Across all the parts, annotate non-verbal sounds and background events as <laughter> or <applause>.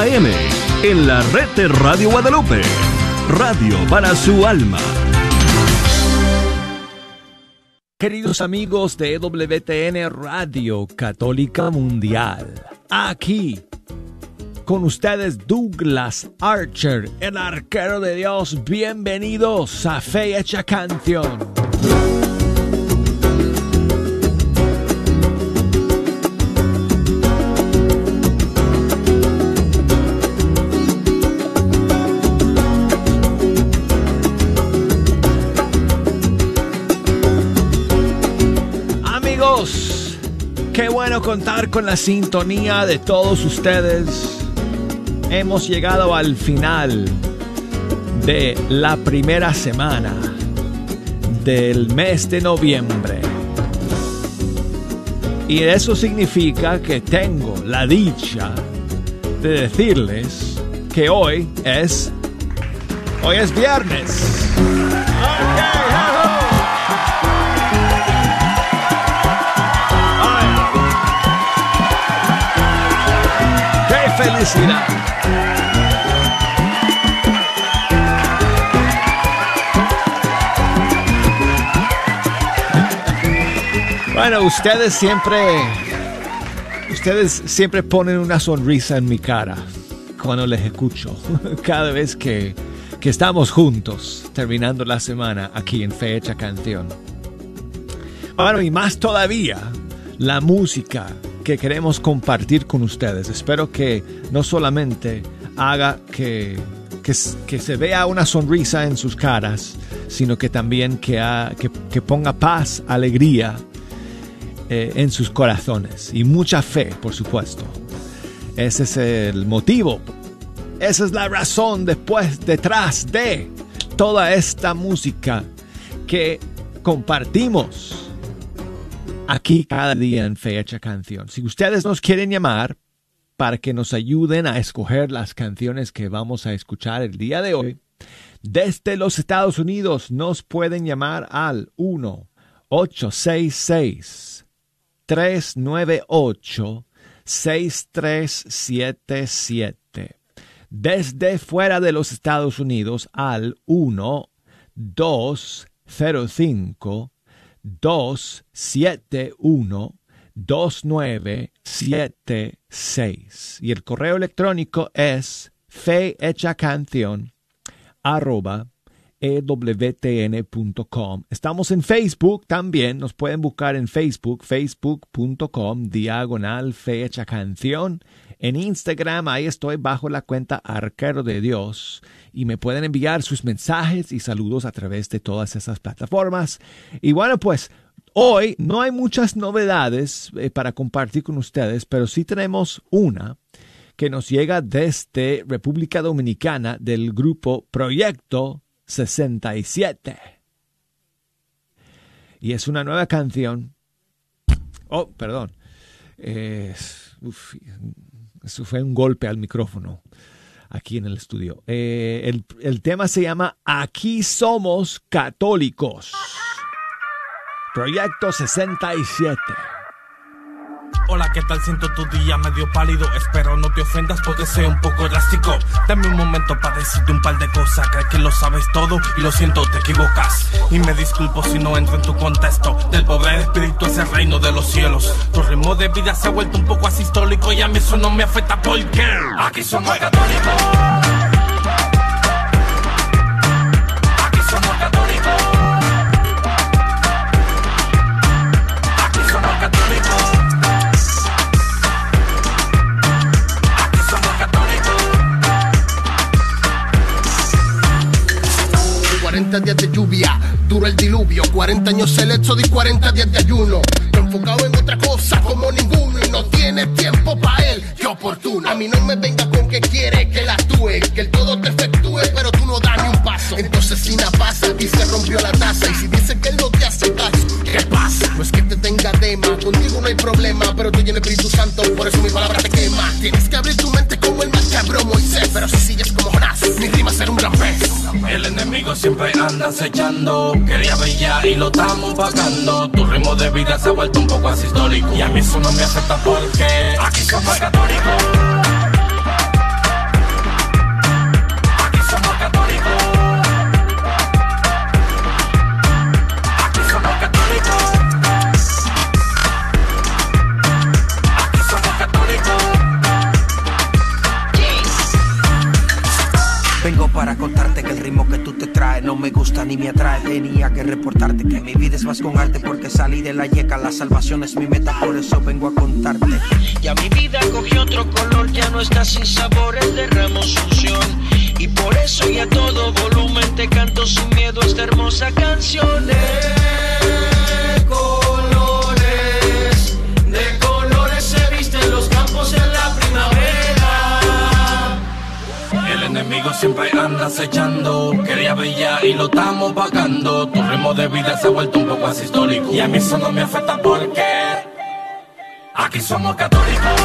AM en la red de Radio Guadalupe. Radio para su alma. Queridos amigos de WTN Radio Católica Mundial, aquí con ustedes Douglas Archer, el arquero de Dios. Bienvenidos a Fe Hecha Canción. Contar con la sintonía de todos ustedes hemos llegado al final de la primera semana del mes de noviembre. Y eso significa que tengo la dicha de decirles que hoy es hoy es viernes. ¡Qué Bueno, ustedes siempre. Ustedes siempre ponen una sonrisa en mi cara cuando les escucho. <laughs> Cada vez que, que estamos juntos terminando la semana aquí en Fecha Canción. Bueno, y más todavía, la música que queremos compartir con ustedes. Espero que no solamente haga que, que, se vea una sonrisa en sus caras, sino que también que, que, que ponga paz, alegría eh, en sus corazones y mucha fe, por supuesto. Ese es el motivo. Esa es la razón después, detrás de toda esta música que compartimos aquí cada día en Fecha Canción. Si ustedes nos quieren llamar para que nos ayuden a escoger las canciones que vamos a escuchar el día de hoy, desde los Estados Unidos nos pueden llamar al 1 866 398-6377. Desde fuera de los Estados Unidos al 1-205-271-2976. Y el correo electrónico es fehechacanción arroba ewtn.com. Estamos en Facebook también, nos pueden buscar en Facebook, facebook.com, diagonal fecha canción. En Instagram, ahí estoy bajo la cuenta Arquero de Dios y me pueden enviar sus mensajes y saludos a través de todas esas plataformas. Y bueno, pues hoy no hay muchas novedades eh, para compartir con ustedes, pero sí tenemos una que nos llega desde República Dominicana del grupo Proyecto 67. Y es una nueva canción. Oh, perdón. Eso fue un golpe al micrófono aquí en el estudio. Eh, el, el tema se llama Aquí somos católicos. Proyecto 67. Hola, ¿qué tal? Siento tu día medio pálido. Espero no te ofendas porque sea un poco drástico. Dame un momento para decirte un par de cosas. Crees que lo sabes todo y lo siento, te equivocas. Y me disculpo si no entro en tu contexto. Del poder espíritu es el reino de los cielos. Tu ritmo de vida se ha vuelto un poco asistólico y a mí eso no me afecta porque aquí somos católicos. 40 años el hecho de 40 días de ayuno. Enfocado en otra cosa como ninguno y no tiene tiempo para él, qué oportuno. A mí no me venga con que quiere que la actúe, que el todo te efectúe, pero tú no das ni un paso. Entonces si nada pasa y rompió la taza y si dice que él no te hace caso, ¿qué pasa? No es que te tenga dema, contigo no hay problema, pero tú lleno Espíritu Santo, por eso mi palabra te quema. Tienes que abrir tu siempre anda acechando. Quería brillar y lo estamos pagando. Tu ritmo de vida se ha vuelto un poco asistólico. Y a mí eso no me afecta porque aquí somos católicos. Me gusta ni me atrae. Tenía que reportarte que mi vida es más con arte porque salí de la yeca, la salvación es mi meta, por eso vengo a contarte. Ya mi vida cogió otro color, ya no está sin sabores, derramo unción. Y por eso y a todo volumen te canto sin miedo esta hermosa canción. enemigo siempre anda acechando. Y lo estamos pagando. Tu ritmo de vida se ha vuelto un poco asistólico. Y a mí eso no me afecta porque aquí somos católicos.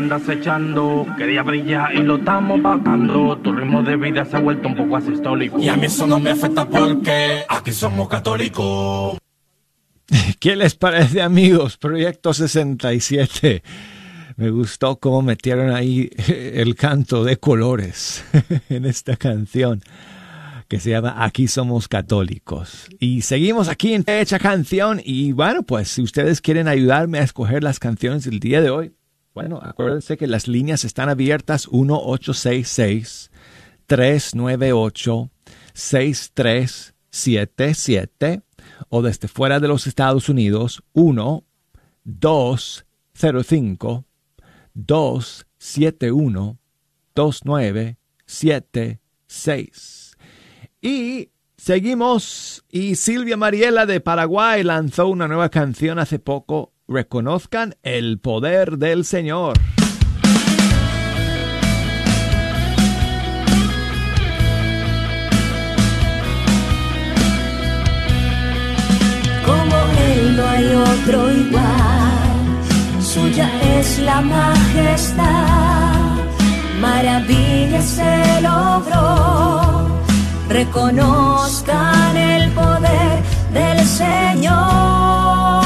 Andas echando. Quería brillar y lo estamos pagando. Tu ritmo de vida se ha vuelto un poco asistólico. Y a mí eso no me afecta porque aquí somos católicos. <laughs> ¿Qué les parece, amigos? Proyecto 67. Me gustó cómo metieron ahí el canto de colores <laughs> en esta canción que se llama Aquí somos católicos. Y seguimos aquí en Hecha Canción y bueno, pues si ustedes quieren ayudarme a escoger las canciones del día de hoy, bueno, acuérdense que las líneas están abiertas 1-866-398-6377 o desde fuera de los Estados Unidos 1-205-271-2976. Y seguimos y Silvia Mariela de Paraguay lanzó una nueva canción hace poco reconozcan el poder del Señor. Como Él no hay otro igual, suya es la majestad, maravilla se logró, reconozcan el poder del Señor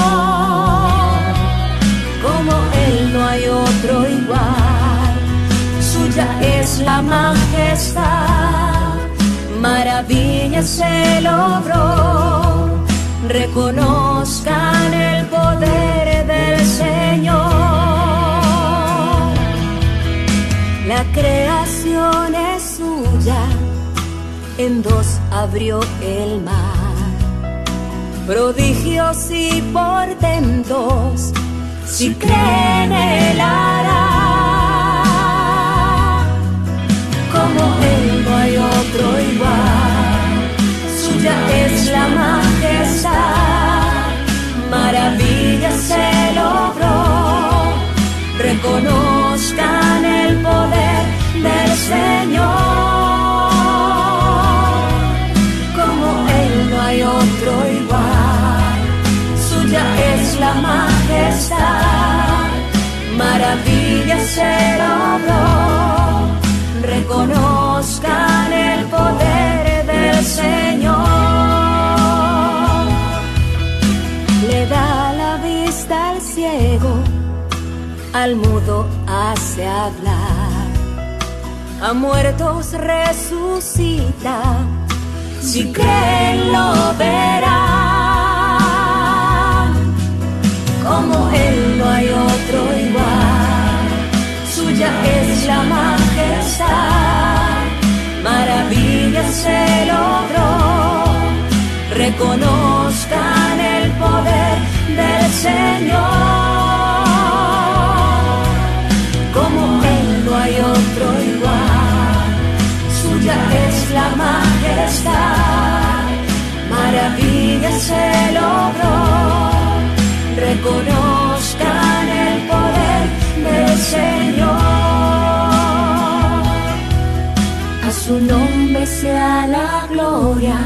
no hay otro igual. Suya es la majestad, maravilla se logró. Reconozcan el poder del Señor. La creación es suya, en dos abrió el mar. Prodigios y portentos si creen él hará. Como él no hay otro igual, suya es la majestad, maravilla se logró, reconozcan el poder del Señor. Como él no hay otro igual, suya es la majestad maravilla se logró. Reconozcan el poder del Señor. Le da la vista al ciego, al mudo hace hablar, a muertos resucita. Si creen lo verán como Él no hay otro igual. Suya es la majestad, maravilla se logró. Reconozcan el poder del Señor. Como Él no hay otro igual. Suya es la majestad, maravilla se logró reconozcan el poder del Señor. A su nombre sea la gloria,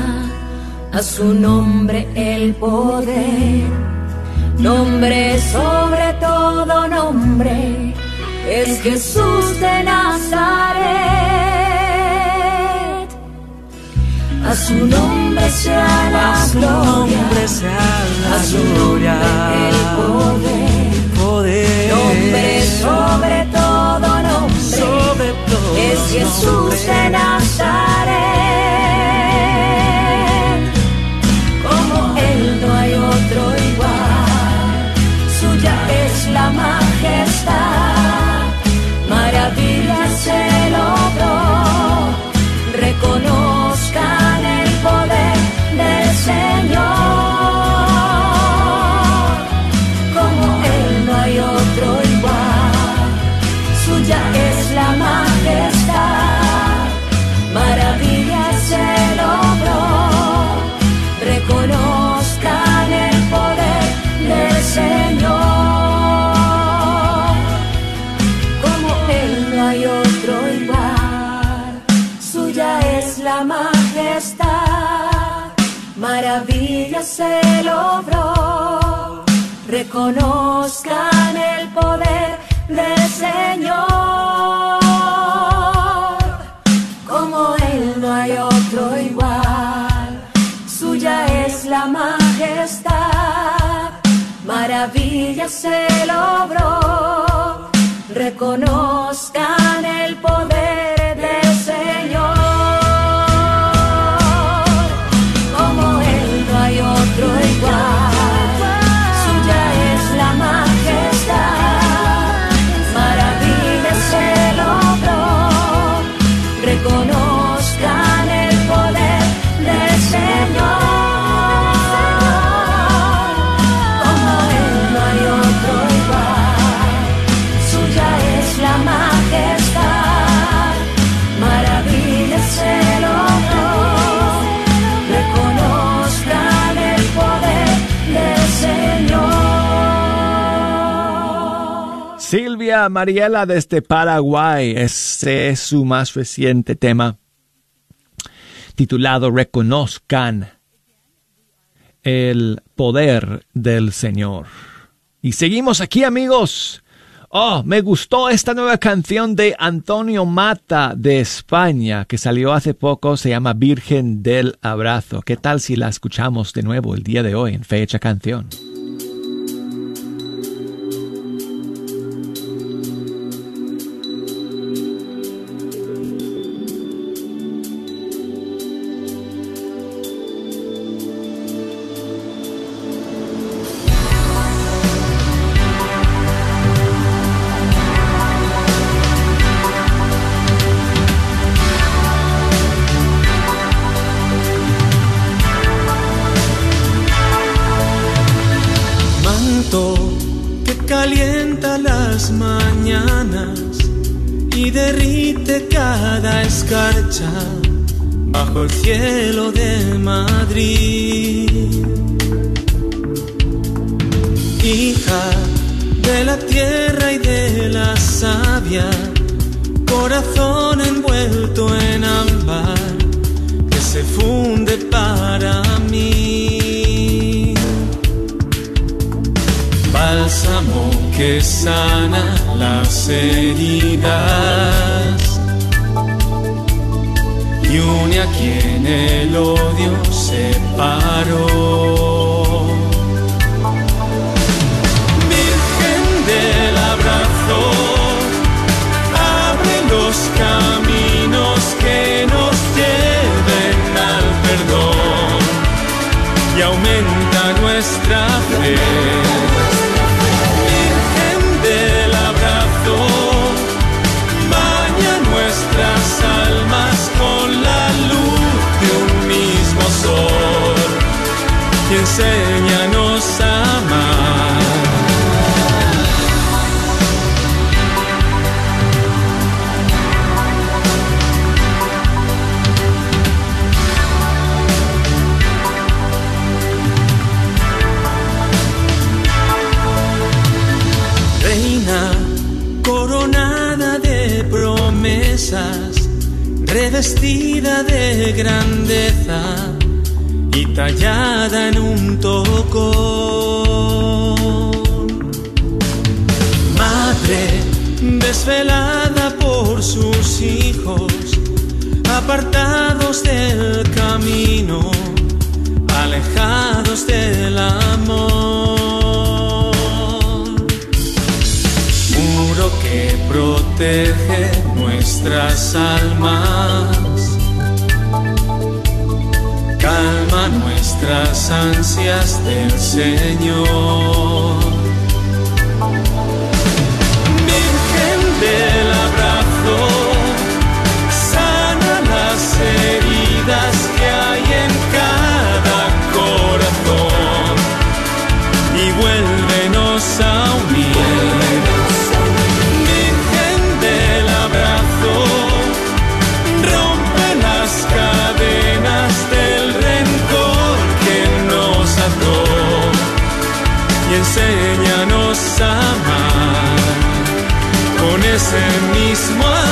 a su nombre el poder. nombre sobre todo nombre, es Jesús de Nazaret. A su nombre sea la gloria, a su nombre el poder, nombre sobre todo nombre, es Jesús de Nazaret. Reconozcan el poder del Señor. Como Él no hay otro igual, suya es la majestad, maravilla se logró, reconozcan Mariela desde Paraguay. Ese es su más reciente tema titulado Reconozcan el poder del Señor. Y seguimos aquí amigos. Oh, me gustó esta nueva canción de Antonio Mata de España que salió hace poco, se llama Virgen del Abrazo. ¿Qué tal si la escuchamos de nuevo el día de hoy en Fecha Canción? Revestida de grandeza y tallada en un tocón. Madre desvelada por sus hijos, apartados del camino, alejados del amor. Muro que protege nuestras almas calma nuestras ansias del Señor. Ese mismo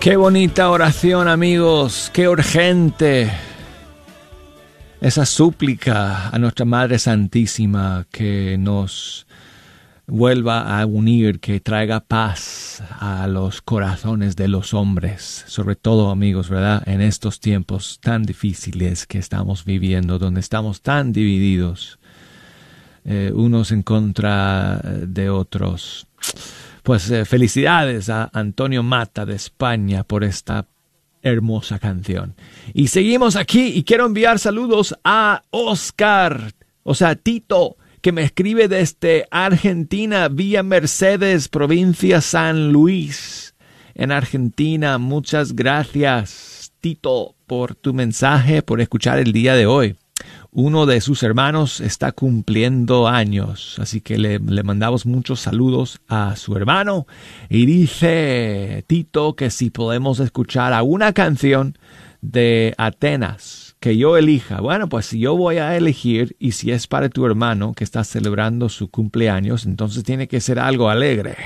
Qué bonita oración amigos, qué urgente esa súplica a nuestra Madre Santísima que nos vuelva a unir, que traiga paz a los corazones de los hombres, sobre todo amigos, ¿verdad? En estos tiempos tan difíciles que estamos viviendo, donde estamos tan divididos, eh, unos en contra de otros. Pues eh, felicidades a Antonio Mata de España por esta hermosa canción. Y seguimos aquí y quiero enviar saludos a Oscar, o sea, Tito, que me escribe desde Argentina, Villa Mercedes, provincia San Luis, en Argentina. Muchas gracias, Tito, por tu mensaje, por escuchar el día de hoy. Uno de sus hermanos está cumpliendo años, así que le, mandamos muchos saludos a su hermano y dice Tito que si podemos escuchar a una canción de Atenas que yo elija. Bueno, pues si yo voy a elegir y si es para tu hermano que está celebrando su cumpleaños, entonces tiene que ser algo alegre.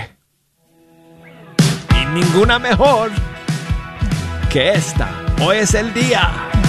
Y ninguna mejor que esta. Hoy es el día.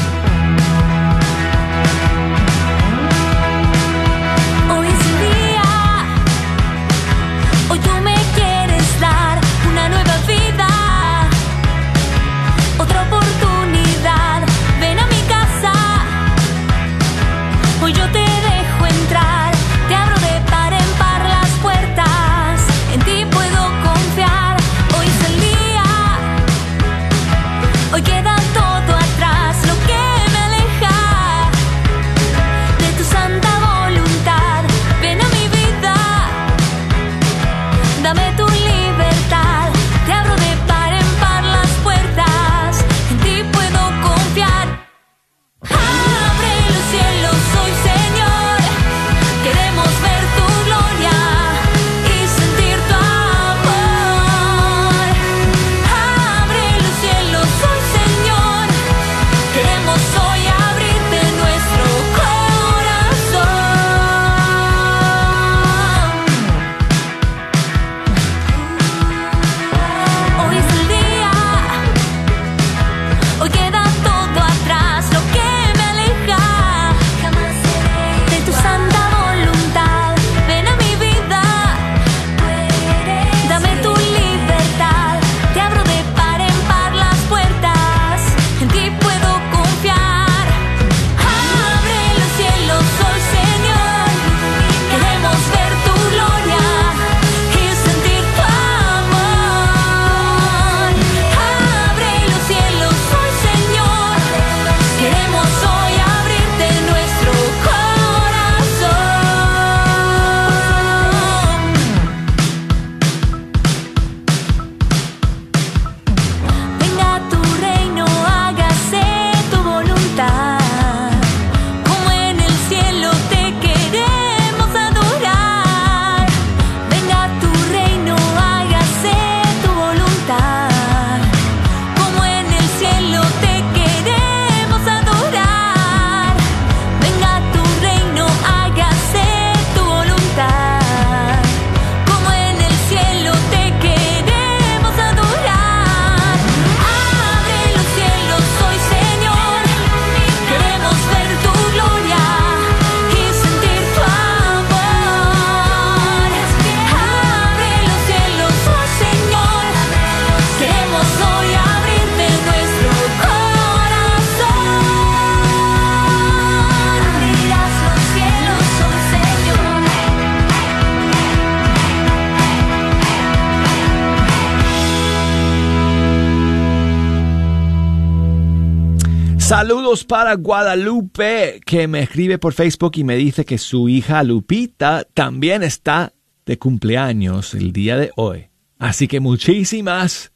Saludos para Guadalupe, que me escribe por Facebook y me dice que su hija Lupita también está de cumpleaños el día de hoy. Así que muchísimas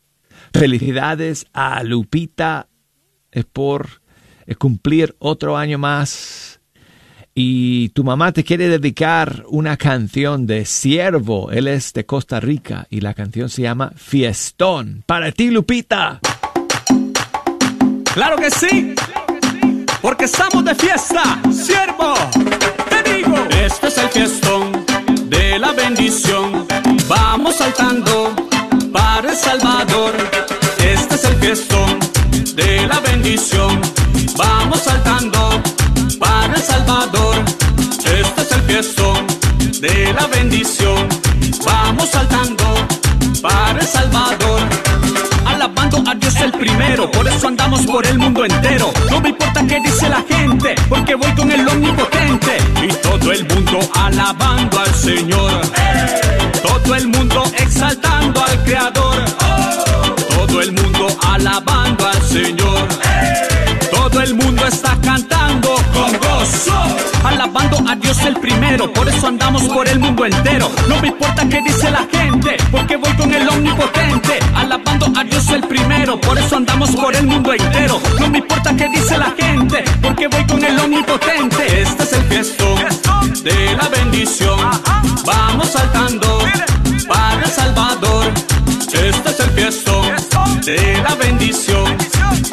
felicidades a Lupita eh, por eh, cumplir otro año más. Y tu mamá te quiere dedicar una canción de Siervo. Él es de Costa Rica y la canción se llama Fiestón. Para ti, Lupita. Claro que sí, porque estamos de fiesta, siervo. Te digo, este es el fiestón de la bendición. Vamos saltando para El Salvador. Este es el fiestón de la bendición. Vamos saltando para El Salvador. Este es el fiestón de la bendición. Vamos saltando para El Salvador el primero. Por eso andamos por el mundo entero. No me importa qué dice la gente, porque voy con el omnipotente. Y todo el mundo alabando al Señor. Todo el mundo exaltando al Creador. Todo el mundo alabando al Señor. Todo el mundo está cantando alabando a Dios el primero. Por eso andamos por el mundo entero. No me importa qué dice la gente, porque voy con el omnipotente, alabando a Dios el primero. Por eso andamos por el mundo entero. No me importa qué dice la gente, porque voy con el omnipotente. Este es el fiestón de la bendición. Vamos saltando para El Salvador. Este es el fiestón de la bendición.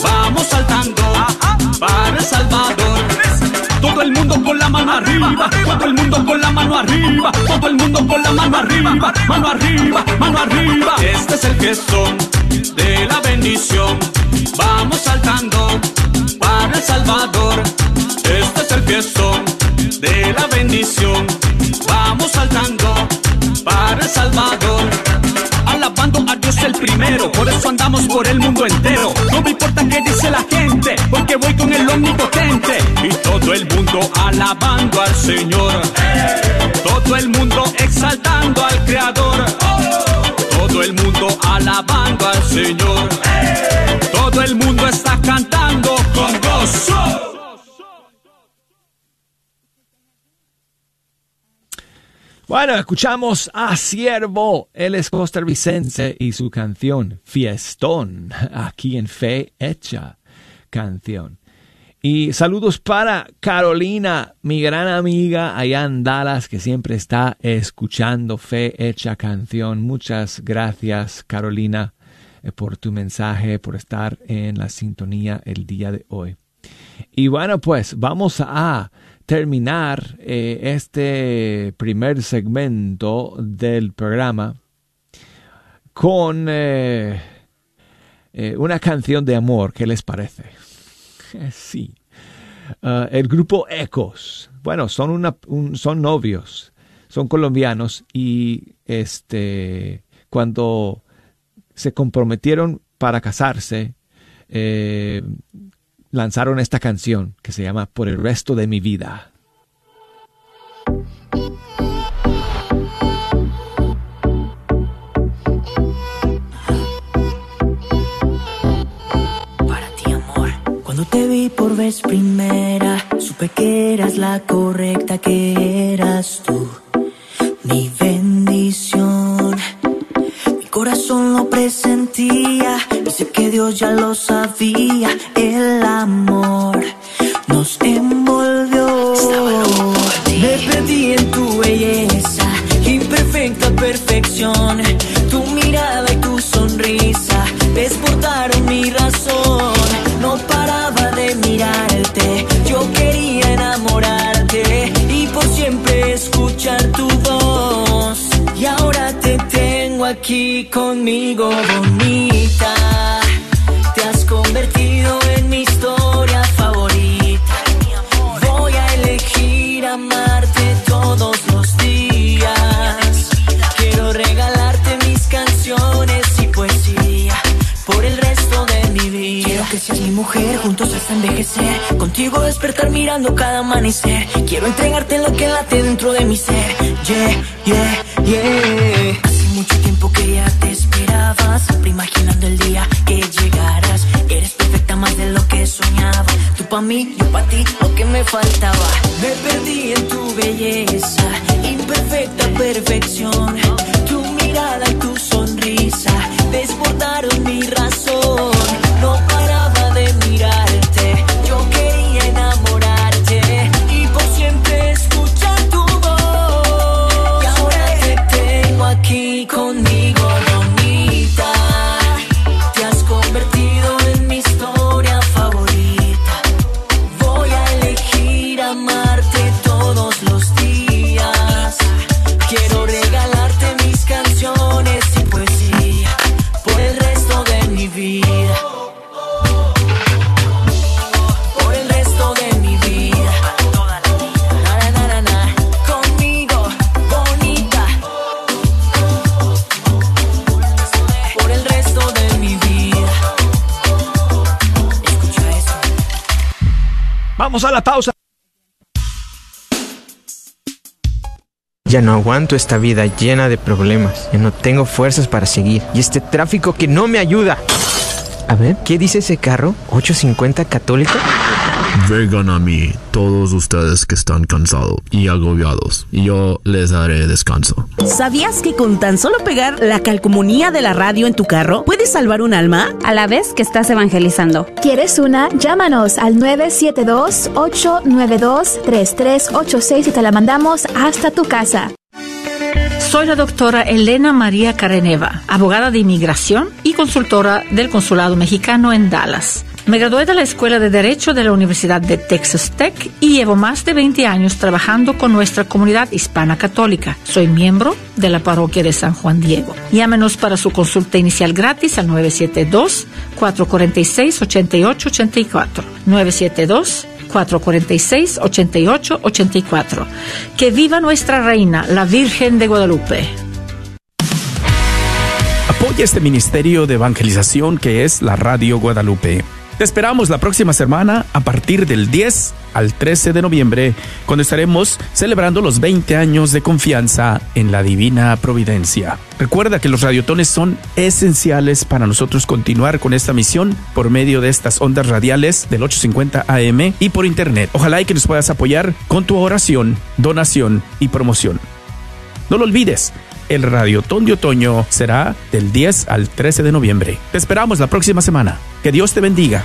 Vamos saltando para El Salvador. Mundo con la mano arriba, todo el mundo con la mano arriba, todo el mundo con la mano arriba, mano arriba, mano arriba. Este es el fiestón de la bendición. Vamos saltando para El Salvador. Este es el fiestón de la bendición. Vamos saltando para El Salvador a Dios el primero. Por eso andamos por el mundo entero. No me importa qué dice la gente, porque voy con el omnipotente. Y todo el mundo alabando al Señor. Todo el mundo exaltando al Creador. Todo el mundo alabando al Señor. Todo el mundo está cantando con gozo. Bueno, escuchamos a Siervo, él es costarricense y su canción Fiestón, aquí en Fe Hecha Canción. Y saludos para Carolina, mi gran amiga allá en Dallas, que siempre está escuchando Fe Hecha Canción. Muchas gracias, Carolina, eh, por tu mensaje, por estar en la sintonía el día de hoy. Y bueno, pues vamos a terminar eh, este primer segmento del programa con eh, eh, una canción de amor. ¿Qué les parece? <laughs> Sí. Uh, el grupo Ecos. Bueno, son, una, un, son novios, son colombianos y este, cuando se comprometieron para casarse, lanzaron esta canción que se llama Por el resto de mi vida. Para ti, amor. Cuando te vi por vez primera, supe que eras la correcta, que eras tú. Mi bendición. Mi corazón lo presentía y sé que Dios ya lo sabía. El amor nos envolvió. Me perdí en tu belleza, imperfecta perfección. Tu mirada y tu sonrisa desbordaron mi razón. Aquí conmigo, bonita. Te has convertido en mi historia favorita. Voy a elegir amarte todos los días. Quiero regalarte mis canciones y poesía por el resto de mi vida. Quiero que seas mi mujer, juntos hasta envejecer. Contigo despertar mirando cada amanecer. Quiero entregarte lo que late dentro de mi ser. Yeah, yeah, yeah. Tiempo que ya te esperaba, siempre imaginando el día que llegarás. Eres perfecta más de lo que soñaba. Tú pa' mí, yo pa' ti, lo que me faltaba. Me perdí en tu belleza, imperfecta perfección. Tu mirada y tu sonrisa desbordaron la pausa. Ya no aguanto esta vida llena de problemas. Ya no tengo fuerzas para seguir. Y este tráfico que no me ayuda. A ver, ¿qué dice ese carro? ¿850 católico? Vengan a mí, todos ustedes que están cansados y agobiados, y yo les daré descanso. ¿Sabías que con tan solo pegar la calcomunía de la radio en tu carro puedes salvar un alma? A la vez que estás evangelizando. ¿Quieres una? Llámanos al 972-892-3386 y te la mandamos hasta tu casa. Soy la doctora Elena María Careneva, abogada de inmigración y consultora del Consulado Mexicano en Dallas. Me gradué de la Escuela de Derecho de la Universidad de Texas Tech y llevo más de 20 años trabajando con nuestra comunidad hispana católica. Soy miembro de la parroquia de San Juan Diego. Llámenos para su consulta inicial gratis al 972-446-8884. 972-446-8884. Que viva nuestra reina, la Virgen de Guadalupe. Apoya este ministerio de evangelización que es la Radio Guadalupe. Te esperamos la próxima semana a partir del 10 al 13 de noviembre, cuando estaremos celebrando los 20 años de confianza en la divina providencia. Recuerda que los radiotones son esenciales para nosotros continuar con esta misión por medio de estas ondas radiales del 850 AM y por internet. Ojalá y que nos puedas apoyar con tu oración, donación y promoción. No lo olvides, el Radiotón de Otoño será del 10 al 13 de noviembre. Te esperamos la próxima semana. Que Dios te bendiga.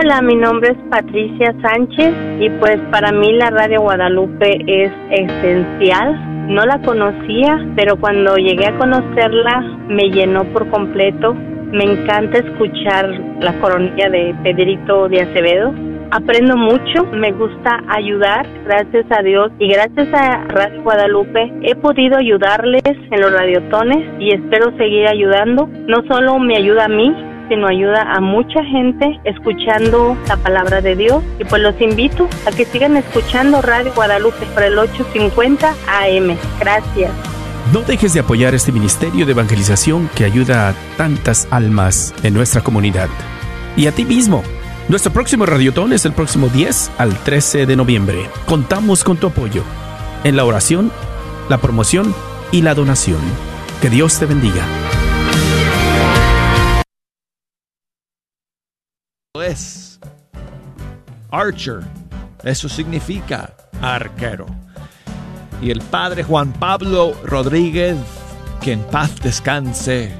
Hola, mi nombre es Patricia Sánchez y pues para mí la Radio Guadalupe es esencial. No la conocía, pero cuando llegué a conocerla me llenó por completo. Me encanta escuchar la coronilla de Pedrito de Acevedo. Aprendo mucho, me gusta ayudar, gracias a Dios y gracias a Radio Guadalupe he podido ayudarles en los radiotones y espero seguir ayudando. No solo me ayuda a mí, sino ayuda a mucha gente escuchando la palabra de Dios. Y pues los invito a que sigan escuchando Radio Guadalupe por el 850 AM. Gracias. No dejes de apoyar este ministerio de evangelización que ayuda a tantas almas en nuestra comunidad. Y a ti mismo. Nuestro próximo radiotón es el próximo 10 al 13 de noviembre. Contamos con tu apoyo en la oración, la promoción y la donación. Que Dios te bendiga. Archer. Eso significa arquero. Y el padre Juan Pablo Rodríguez, que en paz descanse,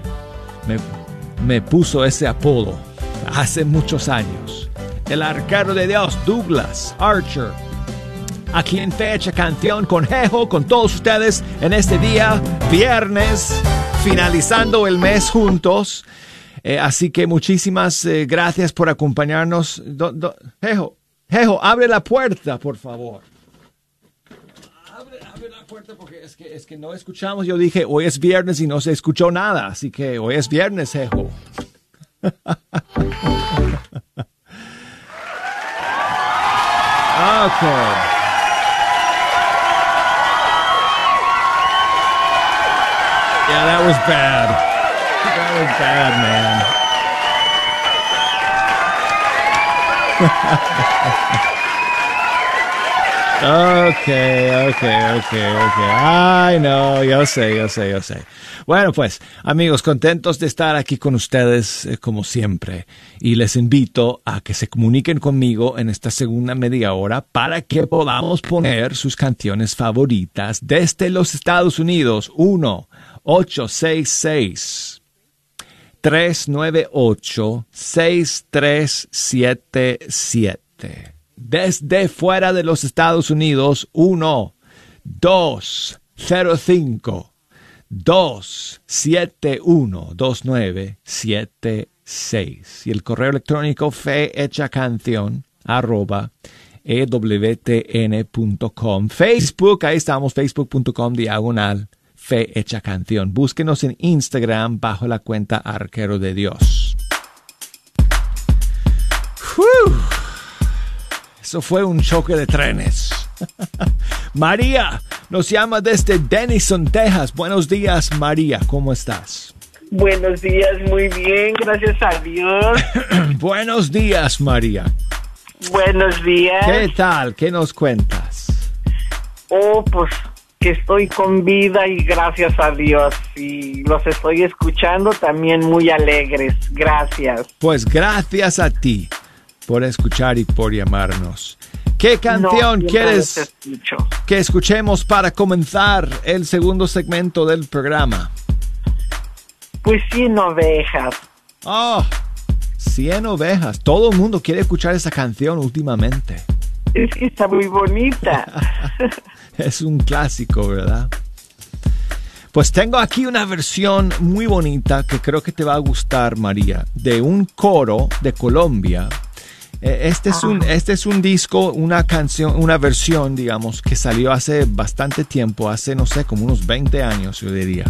me, me puso ese apodo hace muchos años. El arquero de Dios, Douglas Archer. Aquí en Fecha Canción con Jejo, con todos ustedes en este día, viernes, finalizando el mes juntos. Eh, así que muchísimas eh, gracias por acompañarnos. Do, do, Jejo, Jejo, abre la puerta, por favor. Abre, fuerte porque es que, es que no escuchamos. Yo dije, hoy es viernes y no se escuchó nada, así que hoy es viernes, Ejo. <laughs> Okay. Yeah, that was bad. Was bad, man. Okay, okay, okay, okay. Ay, no, yo sé, yo sé, yo sé. Bueno, pues, amigos, contentos de estar aquí con ustedes eh, como siempre. Y les invito a que se comuniquen conmigo en esta segunda media hora para que podamos poner sus canciones favoritas desde los Estados Unidos. 1 866 398 6377 desde fuera de los Estados Unidos 1 2 0 5 2 7 1 2 9 7 6 y el correo electrónico fe hecha canción arroba ewtn.com Facebook, ahí estamos, facebook.com diagonal fe hecha canción. Búsquenos en Instagram bajo la cuenta Arquero de Dios. Whew. Eso fue un choque de trenes. <laughs> María nos llama desde Denison, Texas. Buenos días, María. ¿Cómo estás? Buenos días, muy bien, gracias a Dios. <clears throat> Buenos días, María. Buenos días. ¿Qué tal? ¿Qué nos cuentas? Oh, pues que estoy con vida y gracias a Dios. Y los estoy escuchando también muy alegres. Gracias. Pues gracias a ti por escuchar y por llamarnos. ¿Qué canción No, quieres que escuchemos para comenzar el segundo segmento del programa? Pues 100 ovejas. Oh, 100 ovejas. Todo el mundo quiere escuchar esa canción últimamente. Es que está muy bonita. <laughs> <laughs> Es un clásico, ¿verdad? Pues tengo aquí una versión muy bonita que creo que te va a gustar, María, de un coro de Colombia. Eh, Este es, un, este es un disco, una canción, una versión, digamos, que salió hace bastante tiempo, hace, no sé, como unos 20 años, yo diría.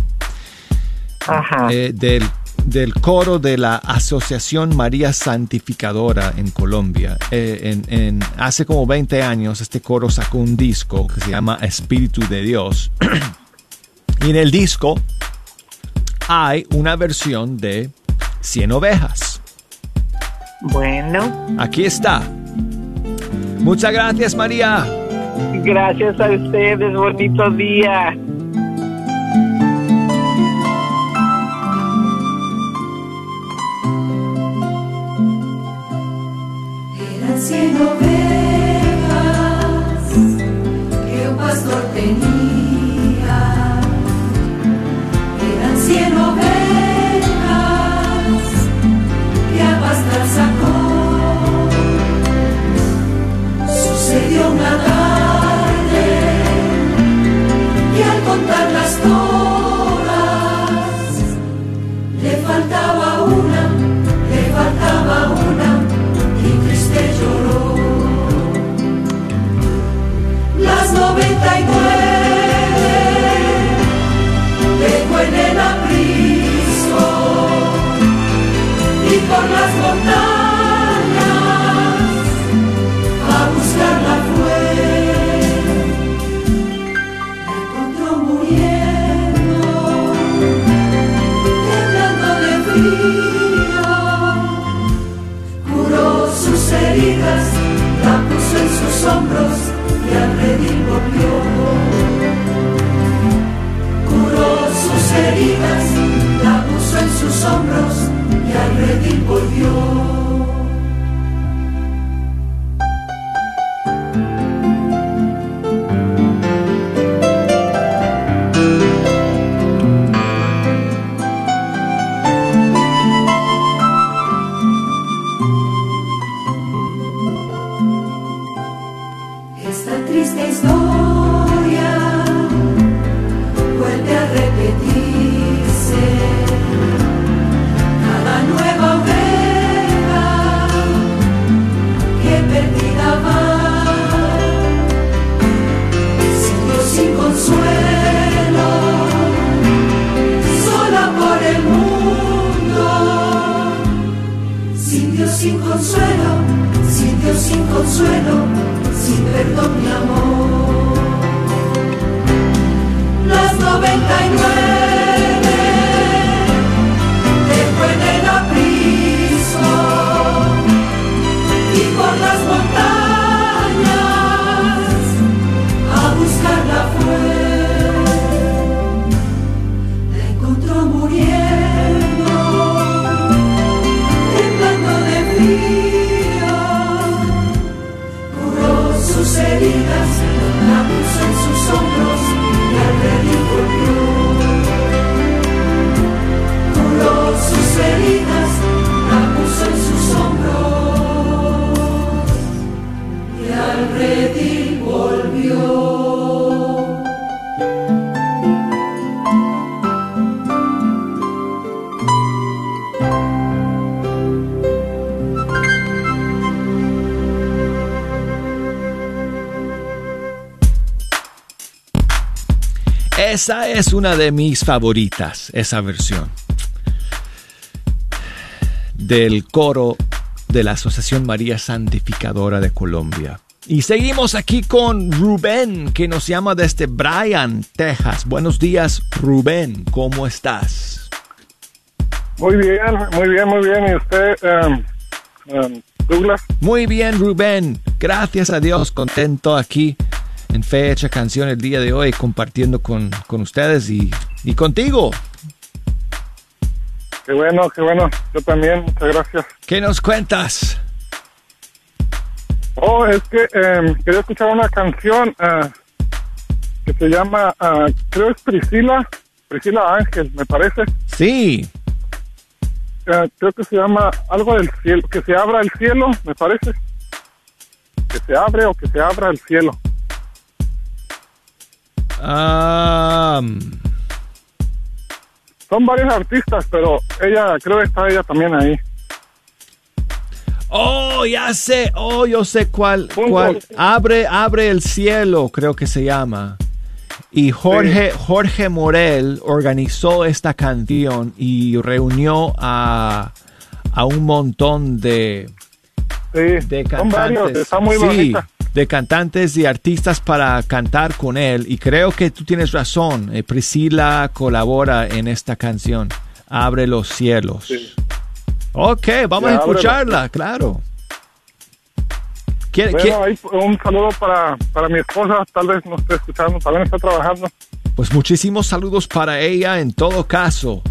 Eh, del, del coro de la Asociación María Santificadora en Colombia. Eh, en, en- hace como 20 años este coro sacó un disco que se llama Espíritu de Dios. <clears throat> y en el disco hay una versión de 100 ovejas. Bueno. Aquí está. Muchas gracias María. Gracias a ustedes, bonito día. Sus hombros y al redil volvió. Curó sus heridas, la puso en sus hombros y al redil volvió. Esa es una de mis favoritas, esa versión. Del coro de la Asociación María Santificadora de Colombia. Y seguimos aquí con Rubén, que nos llama desde Bryan, Texas. Buenos días, Rubén, ¿cómo estás? Muy bien, muy bien, muy bien. ¿Y usted, em, em, Douglas? Muy bien, Rubén. Gracias a Dios, contento aquí en Fecha Canción el día de hoy, compartiendo con, con ustedes y, y contigo. Qué bueno, qué bueno. Yo también, muchas gracias. ¿Qué nos cuentas? Oh, es que em, quería escuchar una canción ah, que se llama, ah, creo es Priscila, Priscila Ángel, me parece. Sí. Ah, creo que se llama algo del cielo, que se abra el cielo, me parece. Que se abre o que se abra el cielo. Ah, Son varios artistas, pero ella, creo que está ella también ahí. oh, ya sé. Oh, yo sé cuál. cuál. Abre, abre el cielo, creo que se llama. Y Jorge, Jorge Morel organizó esta canción y reunió a, a un montón de, de son varios, cantantes. está muy Sí, bonita. De cantantes y artistas para cantar con él. Y creo que tú tienes razón. eh, Priscila colabora en esta canción. Abre los cielos. Ok, vamos Ya, a ábrelo. escucharla, claro. ¿Quiere- Bueno, quiere- ahí un saludo para, para mi esposa, tal vez no esté escuchando, también está trabajando. Pues muchísimos saludos para ella en todo caso.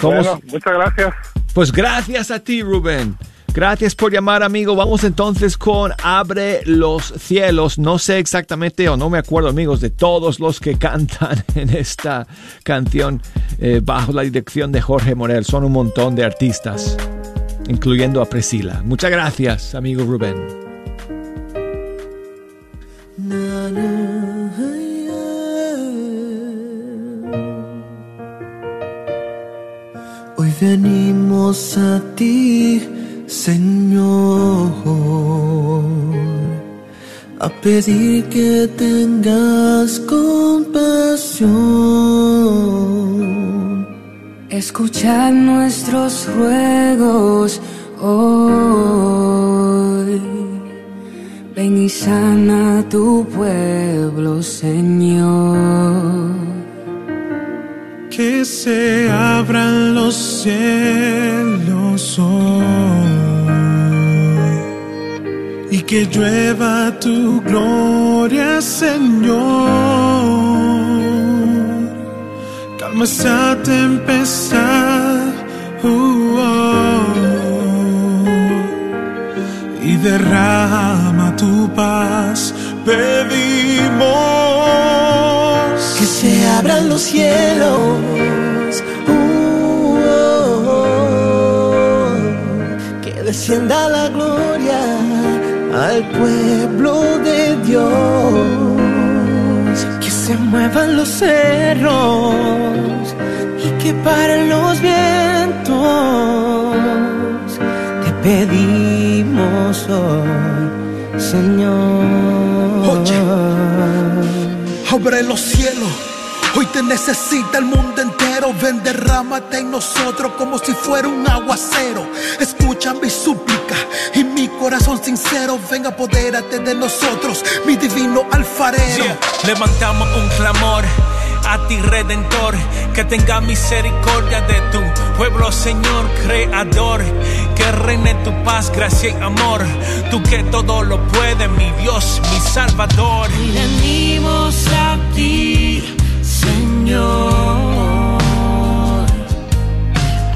¿Cómo Bueno, muchas gracias. Pues gracias a ti, Rubén. Gracias por llamar, amigo. Vamos entonces con Abre los cielos. No sé exactamente, o no me acuerdo, amigos, de todos los que <laughs> cantan en esta canción eh, bajo la dirección de Jorge Morel. Son un montón de artistas, incluyendo a Priscila. Muchas gracias, amigo Rubén. Hoy venimos a ti, Señor, a pedir que tengas compasión. Escuchar nuestros ruegos hoy. Ven y sana a tu pueblo, Señor. Que se abran los cielos hoy y que llueva tu gloria, Señor. Calma esa tempestad uh, oh, y derrama tu paz. Pedimos Que se abran los cielos. oh, oh, que descienda la gloria al pueblo de Dios. Que se muevan los cerros y que paren los vientos. Te pedimos hoy, Señor. Abre los cielos, hoy te necesita el mundo entero. ven derrámate en nosotros como si fuera un aguacero. Escucha mi súplica y mi corazón sincero, ven apodérate de nosotros, mi divino alfarero. Levantamos un clamor a ti redentor, que tenga misericordia de tu pueblo, Señor creador, que reine tu paz, gracia y amor, tú que todo lo puedes, mi Dios, mi Salvador. Venimos a ti, Señor,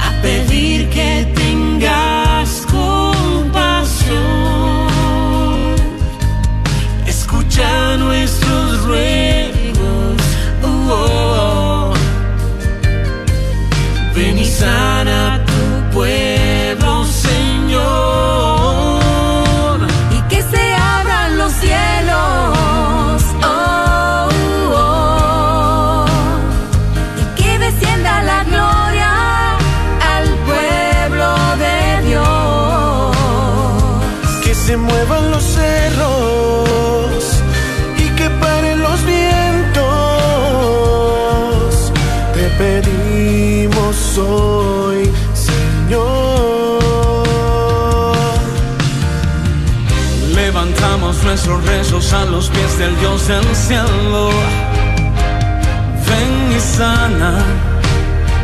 a pedir que tengas compasión, escucha nuestros ruegos. uh, oh. Ven y sana a los pies del Dios del cielo. Ven y sana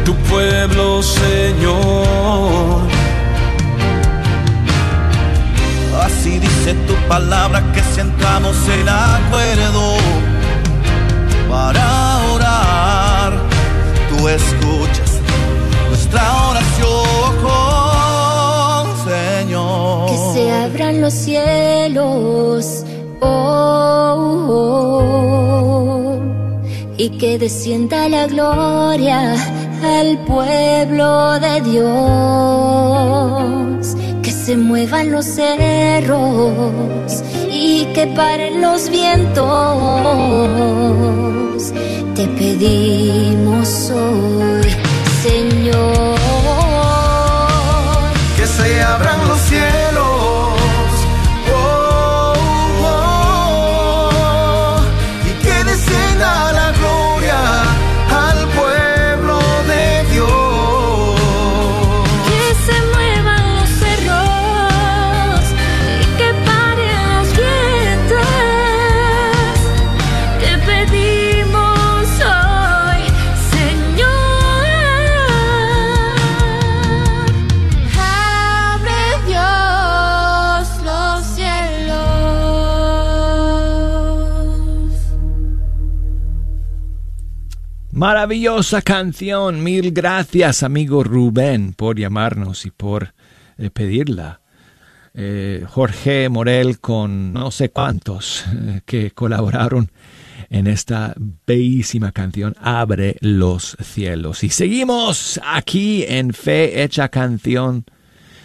tu pueblo, Señor. Así dice tu palabra que si entramos en acuerdo para orar, tú escuchas nuestra oración, Señor. Que se abran los cielos. Oh, y que descienda la gloria al pueblo de Dios. Que se muevan los cerros y que paren los vientos. Te pedimos hoy, Señor. Que se abran Maravillosa canción. Mil gracias, amigo Rubén, por llamarnos y por eh, pedirla. Eh, Jorge Morel con no sé cuántos eh, que colaboraron en esta bellísima canción Abre los cielos. Y seguimos aquí en Fe Hecha Canción.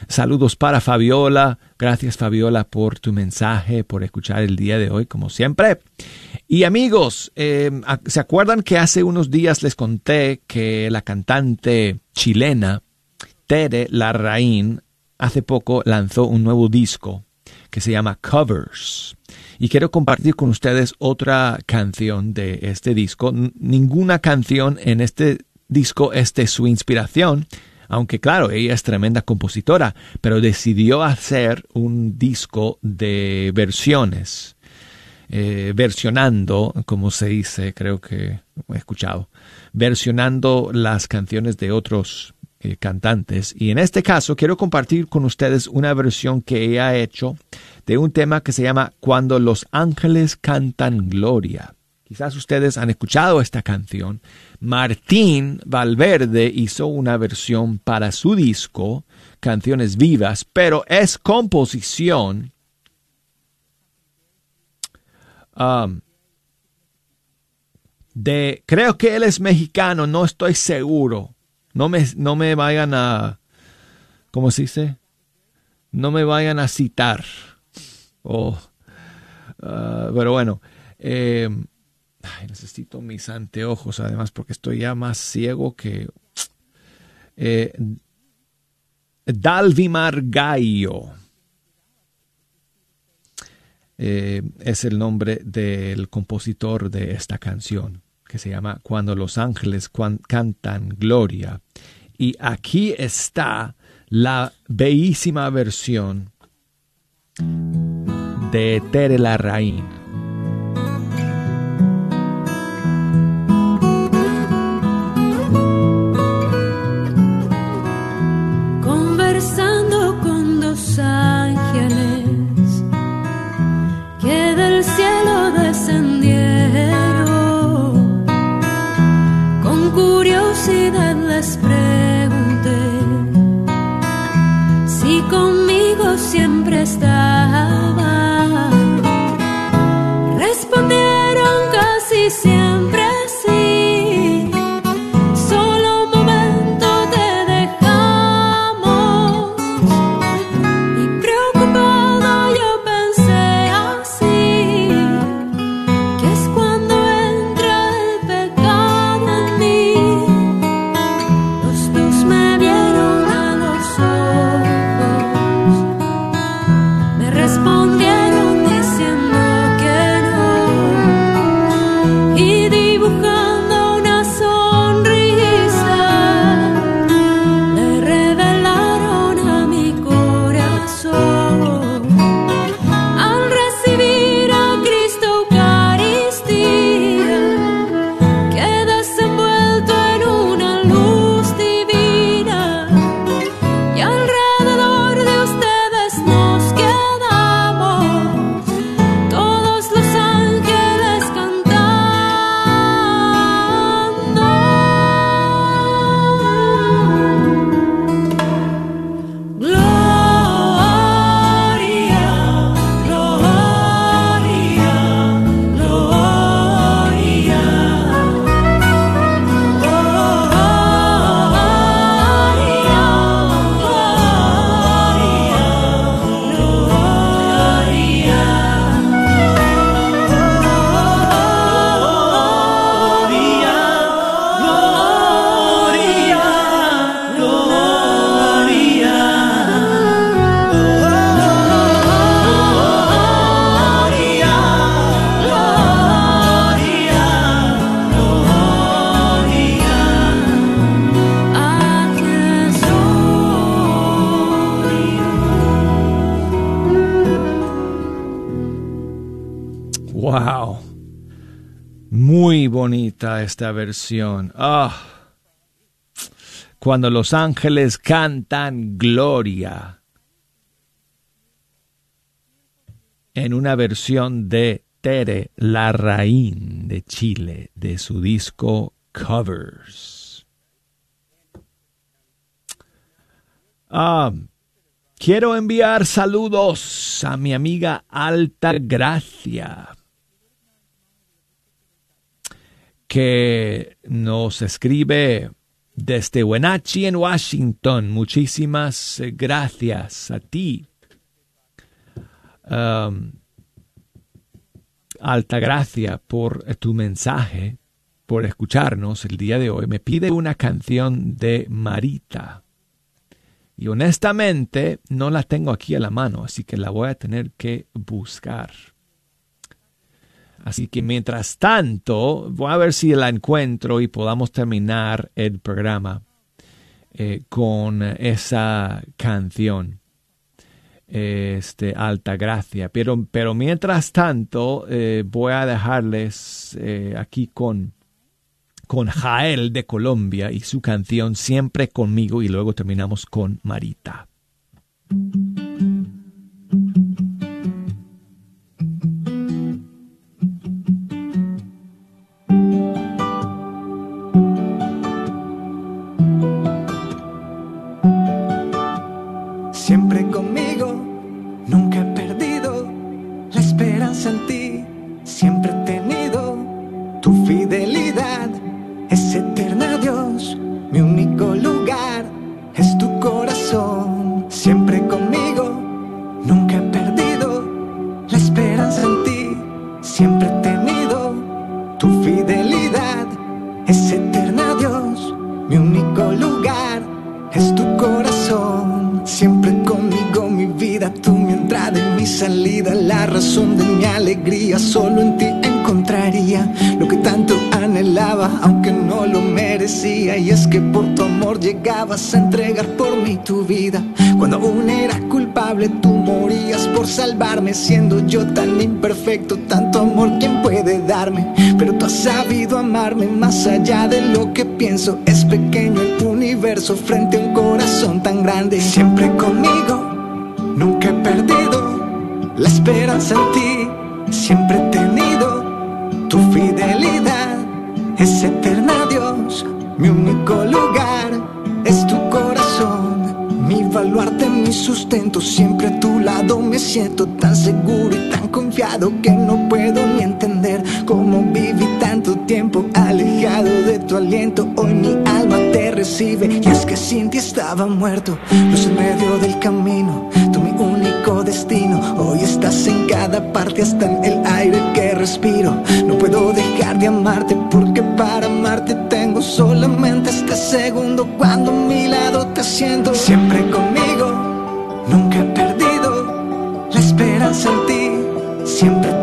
Saludos para Fabiola. Gracias Fabiola por tu mensaje, por escuchar el día de hoy, como siempre. Y amigos, eh, ¿se acuerdan que hace unos días les conté que la cantante chilena Tere Larraín hace poco lanzó un nuevo disco que se llama Covers? Y quiero compartir con ustedes otra canción de este disco. Ninguna canción en este disco es de su inspiración, aunque claro, ella es tremenda compositora, pero decidió hacer un disco de versiones, eh, versionando, como se dice, creo que he escuchado, versionando las canciones de otros eh, cantantes. Y en este caso quiero compartir con ustedes una versión que ella ha hecho de un tema que se llama Cuando los ángeles cantan gloria. Quizás ustedes han escuchado esta canción. Martín Valverde hizo una versión para su disco, Canciones Vivas, pero es composición um, de, creo que él es mexicano, no estoy seguro. No me, no me vayan a, ¿cómo se dice? No me vayan a citar. Oh, pero bueno, ay, necesito mis anteojos además porque estoy ya más ciego que... Eh, Dalvimar Gallo eh, es el nombre del compositor de esta canción que se llama Cuando los ángeles cantan gloria. Y aquí está la bellísima versión de Tere Larraín. despre esta versión. Ah, cuando los ángeles cantan gloria. En una versión de Tere Larraín de Chile, de su disco Covers. Ah, quiero enviar saludos a mi amiga Alta Gracia que nos escribe desde Wenatchee en Washington. Muchísimas eh, gracias a ti. Alta gracia por tu mensaje, por escucharnos el día de hoy. Me pide una canción de Marita. Y honestamente no la tengo aquí a la mano, así que la voy a tener que buscar. Así que mientras tanto, voy a ver si la encuentro y podamos terminar el programa eh, con esa canción. Este, Alta Gracia. Pero, pero mientras tanto, eh, voy a dejarles eh, aquí con, con Jael de Colombia y su canción Siempre conmigo y luego terminamos con Marita. Es pequeño el universo frente a un corazón tan grande. Siempre conmigo, estaba muerto. Luz en medio del camino, tú mi único destino. Hoy estás en cada parte, hasta en el aire que respiro. No puedo dejar de amarte porque para amarte tengo solamente este segundo cuando a mi lado te siento. Siempre conmigo, nunca he perdido la esperanza en ti. Siempre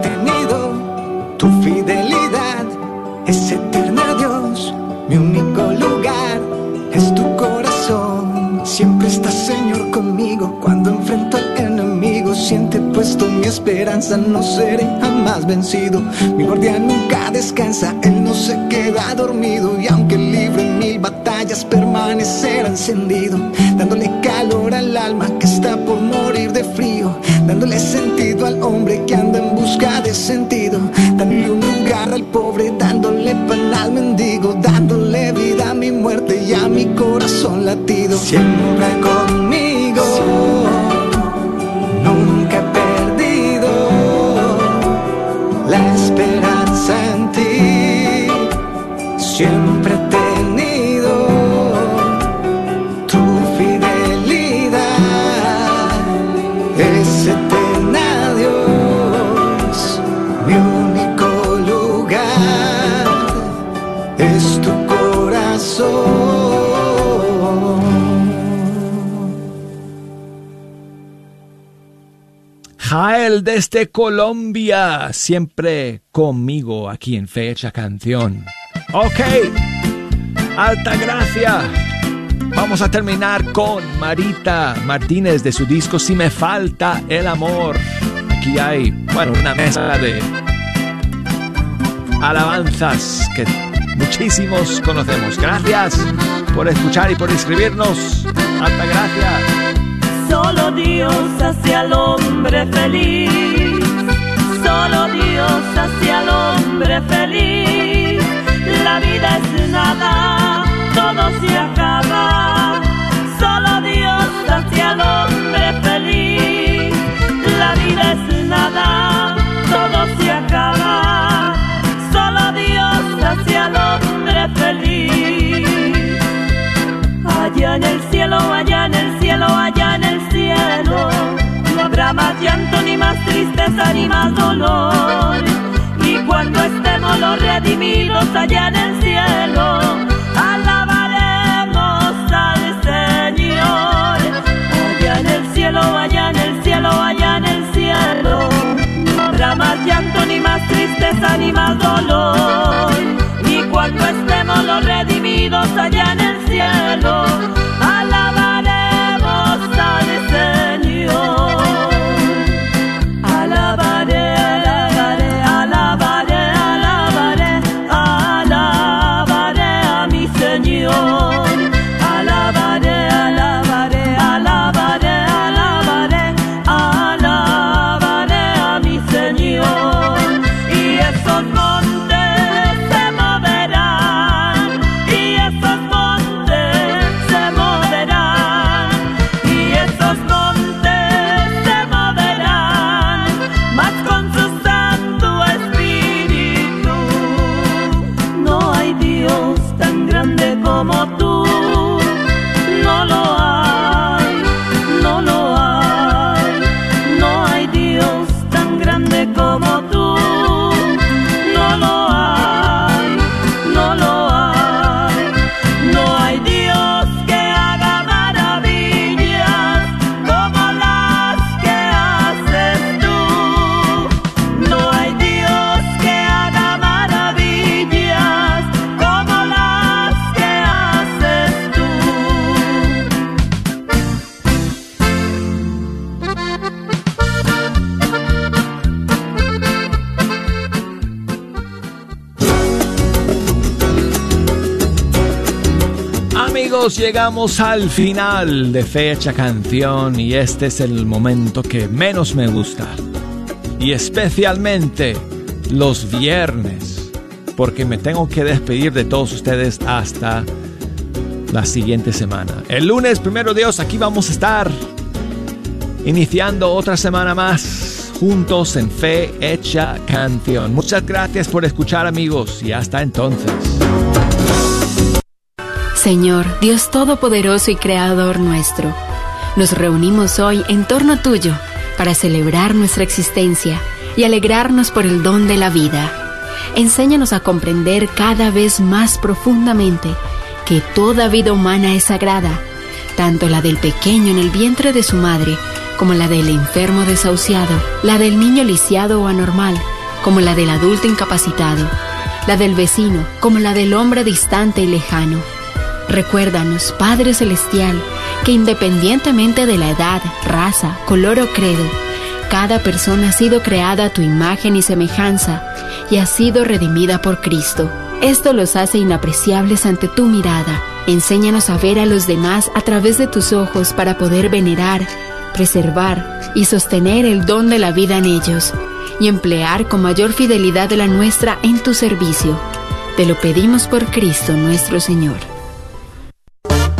puesto mi esperanza, no seré jamás vencido. Mi guardián nunca descansa, él no se queda dormido. Y aunque libre en mil batallas, permanecerá encendido, dándole calor al alma que está por morir de frío, dándole sentido al hombre que anda en busca de sentido, dándole un lugar al pobre, dándole pan al mendigo, dándole vida a mi muerte y a mi corazón latido. Siempre conmigo, Desde Colombia, siempre conmigo aquí en Fecha Canción. Ok, alta gracia. Vamos a terminar con Marita Martínez de su disco Si me falta el amor. Aquí hay, bueno, una mezcla de alabanzas que muchísimos conocemos. Gracias por escuchar y por escribirnos. Alta gracia. Solo Dios hace al hombre feliz. Solo Dios hace al hombre feliz. La vida es nada, todo se acaba. Solo Dios hace al hombre feliz. La vida es nada, todo se acaba. Solo Dios hace al hombre feliz. Allá en el cielo, allá en el cielo, allá en el cielo. No habrá más llanto, ni más tristeza, ni más dolor. Y cuando estemos los redimidos allá en el cielo, alabaremos al Señor. Allá en el cielo, allá en el cielo, allá en el cielo. No habrá más llanto, ni más tristeza, ni más dolor. Y cuando estemos los redimidos allá en el cielo, alabaremos al Señor. 哦。Llegamos al final de Fecha Canción y este es el momento que menos me gusta. Y especialmente los viernes, porque me tengo que despedir de todos ustedes hasta la siguiente semana. El lunes, primero Dios, aquí vamos a estar iniciando otra semana más juntos en Fe Hecha Canción. Muchas gracias por escuchar amigos y hasta entonces. Señor, Dios Todopoderoso y Creador nuestro, nos reunimos hoy en torno tuyo para celebrar nuestra existencia y alegrarnos por el don de la vida. Enséñanos a comprender cada vez más profundamente que toda vida humana es sagrada, tanto la del pequeño en el vientre de su madre, como la del enfermo desahuciado, la del niño lisiado o anormal, como la del adulto incapacitado, la del vecino, como la del hombre distante y lejano Recuérdanos, Padre Celestial, que independientemente de la edad, raza, color o credo, cada persona ha sido creada a tu imagen y semejanza y ha sido redimida por Cristo. Esto los hace inapreciables ante tu mirada. Enséñanos a ver a los demás a través de tus ojos para poder venerar, preservar y sostener el don de la vida en ellos y emplear con mayor fidelidad de la nuestra en tu servicio. Te lo pedimos por Cristo nuestro Señor.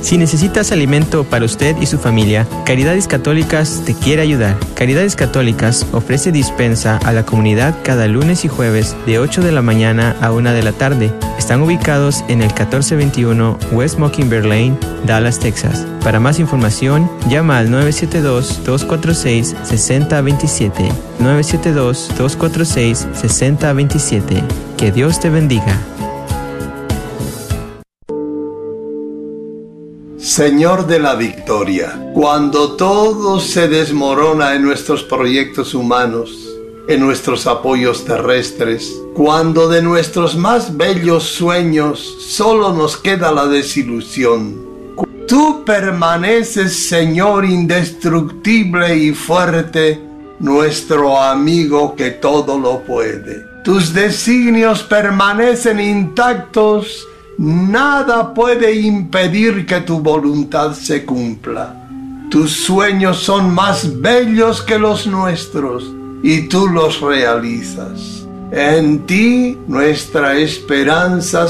Si necesitas alimento para usted y su familia, Caridades Católicas te quiere ayudar. Caridades Católicas ofrece dispensa a la comunidad cada lunes y jueves de 8 de la mañana a 1 de la tarde. Están ubicados en el 1421 West Mockingbird Lane, Dallas, Texas. Para más información, llama al 972-246-6027. 972-246-6027. Que Dios te bendiga. Señor de la Victoria, cuando todo se desmorona en nuestros proyectos humanos, en nuestros apoyos terrestres, cuando de nuestros más bellos sueños solo nos queda la desilusión, tú permaneces, Señor indestructible y fuerte, nuestro amigo que todo lo puede. Tus designios permanecen intactos Nada puede impedir que tu voluntad se cumpla. Tus sueños son más bellos que los nuestros y tú los realizas. En ti nuestra esperanza